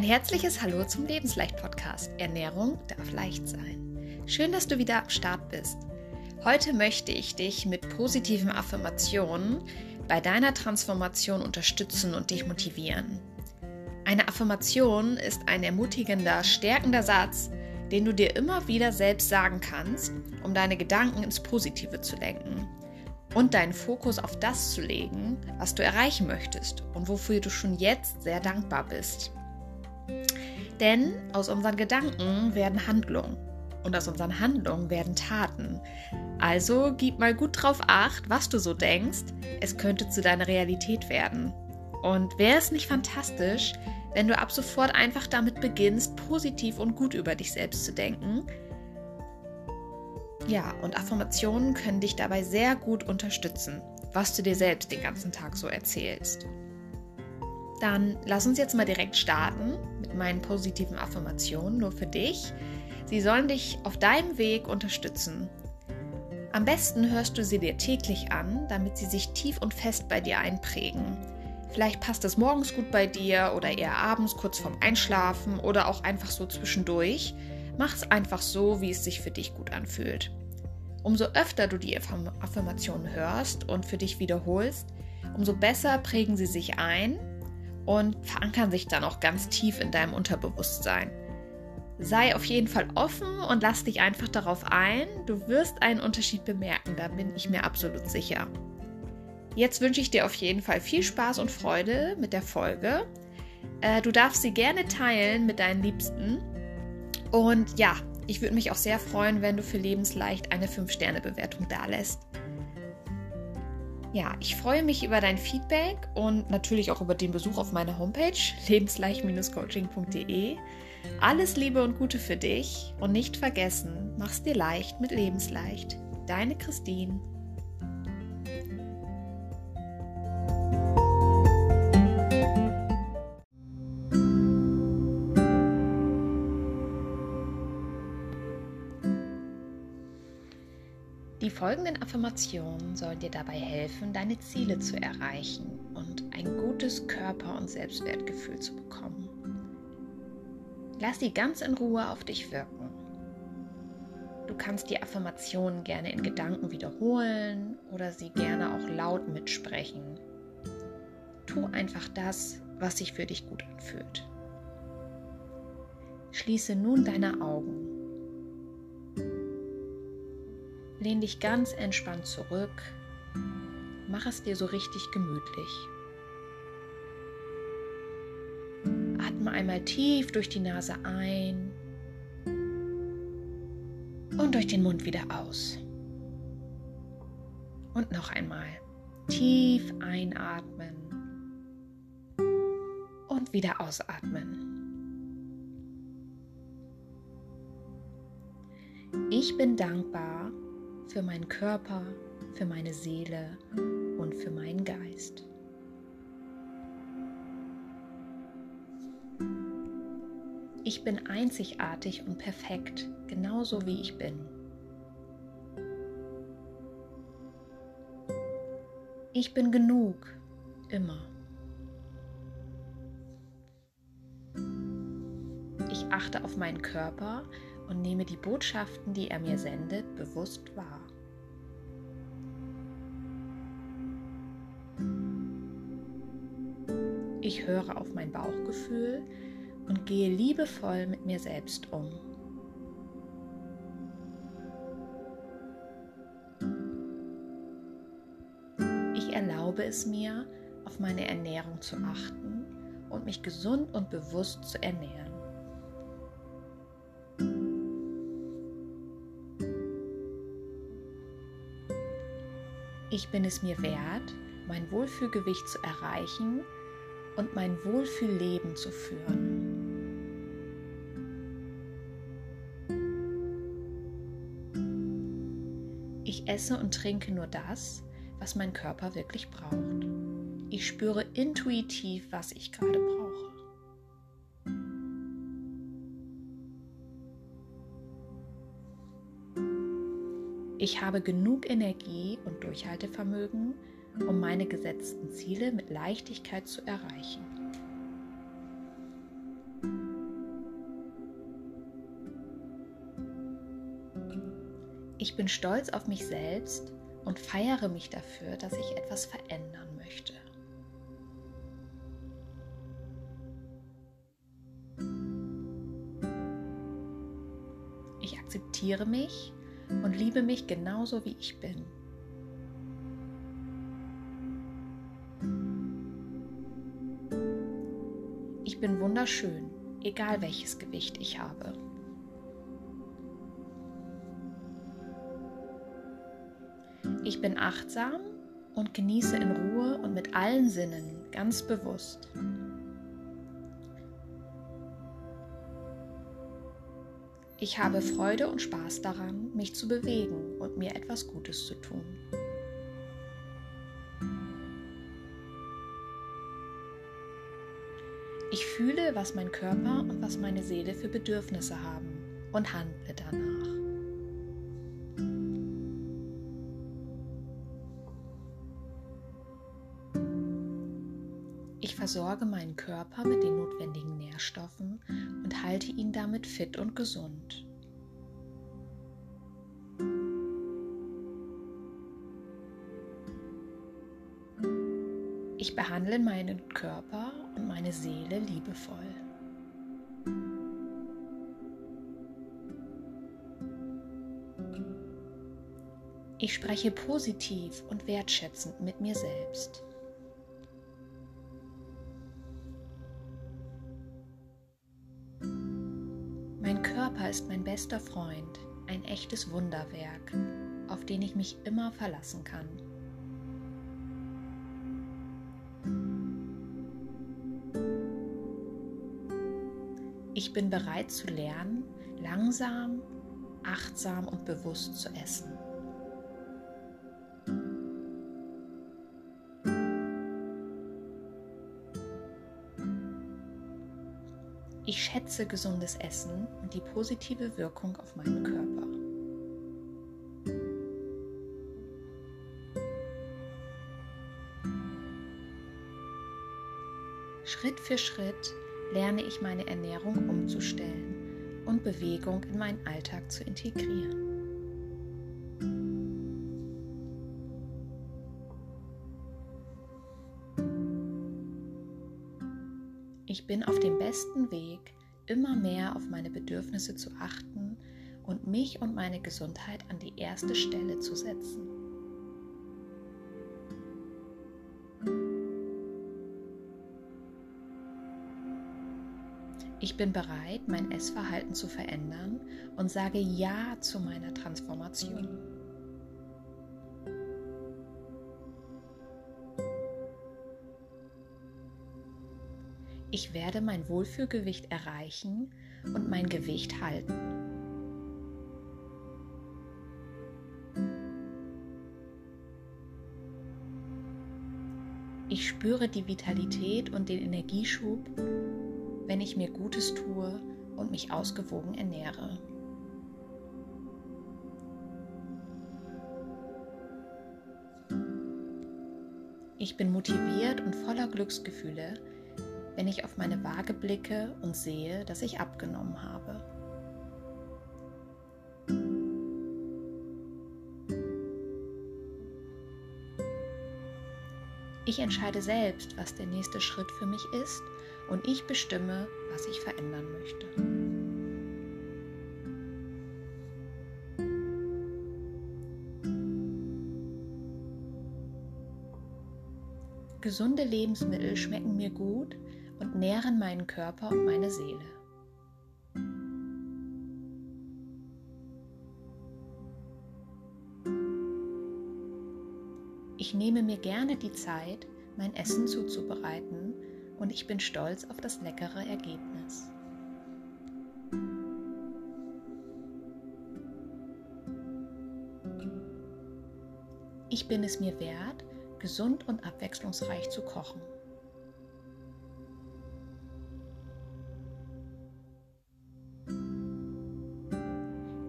Ein herzliches Hallo zum Lebensleicht-Podcast. Ernährung darf leicht sein. Schön, dass du wieder am Start bist. Heute möchte ich dich mit positiven Affirmationen bei deiner Transformation unterstützen und dich motivieren. Eine Affirmation ist ein ermutigender, stärkender Satz, den du dir immer wieder selbst sagen kannst, um deine Gedanken ins Positive zu lenken und deinen Fokus auf das zu legen, was du erreichen möchtest und wofür du schon jetzt sehr dankbar bist. Denn aus unseren Gedanken werden Handlungen und aus unseren Handlungen werden Taten. Also gib mal gut drauf acht, was du so denkst. Es könnte zu deiner Realität werden. Und wäre es nicht fantastisch, wenn du ab sofort einfach damit beginnst, positiv und gut über dich selbst zu denken ja, und Affirmationen können dich dabei sehr gut unterstützen, was du dir selbst den ganzen Tag so erzählst. Dann lass uns jetzt mal direkt starten mit meinen positiven Affirmationen nur für dich. Sie sollen dich auf deinem Weg unterstützen. Am besten hörst du sie dir täglich an, damit sie sich tief und fest bei dir einprägen. Vielleicht passt es morgens gut bei dir oder eher abends kurz vorm Einschlafen oder auch einfach so zwischendurch. Mach es einfach so, wie es sich für dich gut anfühlt. Umso öfter du die Affirmationen hörst und für dich wiederholst, umso besser prägen sie sich ein und verankern sich dann auch ganz tief in deinem Unterbewusstsein. Sei auf jeden Fall offen und lass dich einfach darauf ein. Du wirst einen Unterschied bemerken, da bin ich mir absolut sicher. Jetzt wünsche ich dir auf jeden Fall viel Spaß und Freude mit der Folge. Äh, du darfst sie gerne teilen mit deinen Liebsten. Und ja, ich würde mich auch sehr freuen, wenn du für Lebensleicht eine 5-Sterne-Bewertung dalässt. Ja, ich freue mich über dein Feedback und natürlich auch über den Besuch auf meiner Homepage lebensleicht-coaching.de. Alles Liebe und Gute für dich und nicht vergessen, mach's dir leicht mit Lebensleicht. Deine Christine. Die folgenden Affirmationen sollen dir dabei helfen, deine Ziele zu erreichen und ein gutes Körper- und Selbstwertgefühl zu bekommen. Lass sie ganz in Ruhe auf dich wirken. Du kannst die Affirmationen gerne in Gedanken wiederholen oder sie gerne auch laut mitsprechen. Tu einfach das, was sich für dich gut anfühlt. Schließe nun deine Augen Lehn dich ganz entspannt zurück. Mach es dir so richtig gemütlich. Atme einmal tief durch die Nase ein und durch den Mund wieder aus. Und noch einmal tief einatmen und wieder ausatmen. Ich bin dankbar für meinen Körper, für meine Seele und für meinen Geist. Ich bin einzigartig und perfekt, genauso wie ich bin. Ich bin genug, immer. Ich achte auf meinen Körper und nehme die Botschaften, die er mir sendet, bewusst wahr. Ich höre auf mein Bauchgefühl und gehe liebevoll mit mir selbst um. Ich erlaube es mir, auf meine Ernährung zu achten und mich gesund und bewusst zu ernähren. Ich bin es mir wert, mein Wohlfühlgewicht zu erreichen und mein Wohlfühlleben zu führen. Ich esse und trinke nur das, was mein Körper wirklich braucht. Ich spüre intuitiv, was ich gerade brauche. Ich habe genug Energie und Durchhaltevermögen, um meine gesetzten Ziele mit Leichtigkeit zu erreichen. Ich bin stolz auf mich selbst und feiere mich dafür, dass ich etwas verändern möchte. Ich akzeptiere mich und liebe mich genauso wie ich bin. Ich bin wunderschön, egal welches Gewicht ich habe. Ich bin achtsam und genieße in Ruhe und mit allen Sinnen ganz bewusst. Ich habe Freude und Spaß daran, mich zu bewegen und mir etwas Gutes zu tun. Ich fühle, was mein Körper und was meine Seele für Bedürfnisse haben und handle danach. Versorge meinen Körper mit den notwendigen Nährstoffen und halte ihn damit fit und gesund. Ich behandle meinen Körper und meine Seele liebevoll. Ich spreche positiv und wertschätzend mit mir selbst. Ist mein bester Freund, ein echtes Wunderwerk, auf den ich mich immer verlassen kann. Ich bin bereit zu lernen, langsam, achtsam und bewusst zu essen. Ich schätze gesundes Essen und die positive Wirkung auf meinen Körper. Schritt für Schritt lerne ich meine Ernährung umzustellen und Bewegung in meinen Alltag zu integrieren. Ich bin auf dem besten Weg, immer mehr auf meine Bedürfnisse zu achten und mich und meine Gesundheit an die erste Stelle zu setzen. Ich bin bereit, mein Essverhalten zu verändern und sage Ja zu meiner Transformation. Ich werde mein Wohlfühlgewicht erreichen und mein Gewicht halten. Ich spüre die Vitalität und den Energieschub, wenn ich mir Gutes tue und mich ausgewogen ernähre. Ich bin motiviert und voller Glücksgefühle, wenn ich auf meine Waage blicke und sehe, dass ich abgenommen habe. Ich entscheide selbst, was der nächste Schritt für mich ist und ich bestimme, was ich verändern möchte. Gesunde Lebensmittel schmecken mir gut und nähren meinen Körper und meine Seele. Ich nehme mir gerne die Zeit, mein Essen zuzubereiten und ich bin stolz auf das leckere Ergebnis. Ich bin es mir wert, gesund und abwechslungsreich zu kochen.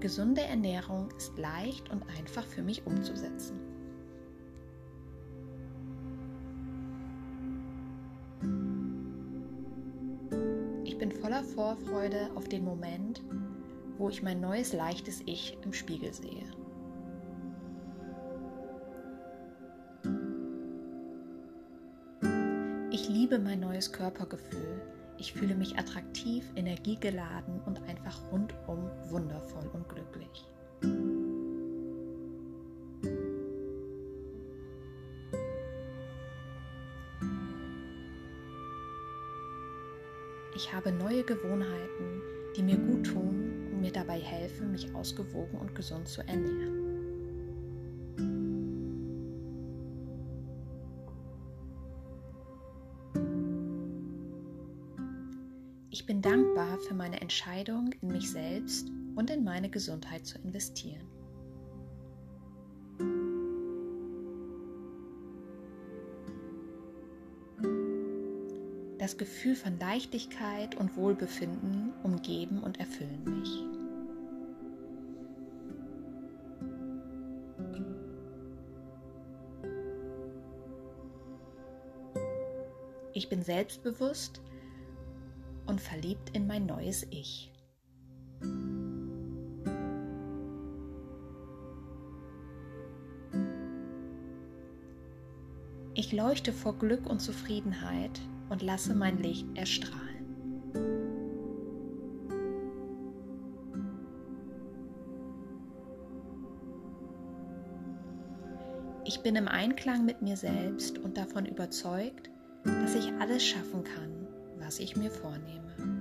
Gesunde Ernährung ist leicht und einfach für mich umzusetzen. Ich bin voller Vorfreude auf den Moment, wo ich mein neues leichtes Ich im Spiegel sehe. Liebe mein neues Körpergefühl. Ich fühle mich attraktiv, energiegeladen und einfach rundum wundervoll und glücklich. Ich habe neue Gewohnheiten, die mir gut tun und mir dabei helfen, mich ausgewogen und gesund zu ernähren. Dankbar für meine Entscheidung, in mich selbst und in meine Gesundheit zu investieren. Das Gefühl von Leichtigkeit und Wohlbefinden umgeben und erfüllen mich. Ich bin selbstbewusst und verliebt in mein neues Ich. Ich leuchte vor Glück und Zufriedenheit und lasse mein Licht erstrahlen. Ich bin im Einklang mit mir selbst und davon überzeugt, dass ich alles schaffen kann, was ich mir vornehme.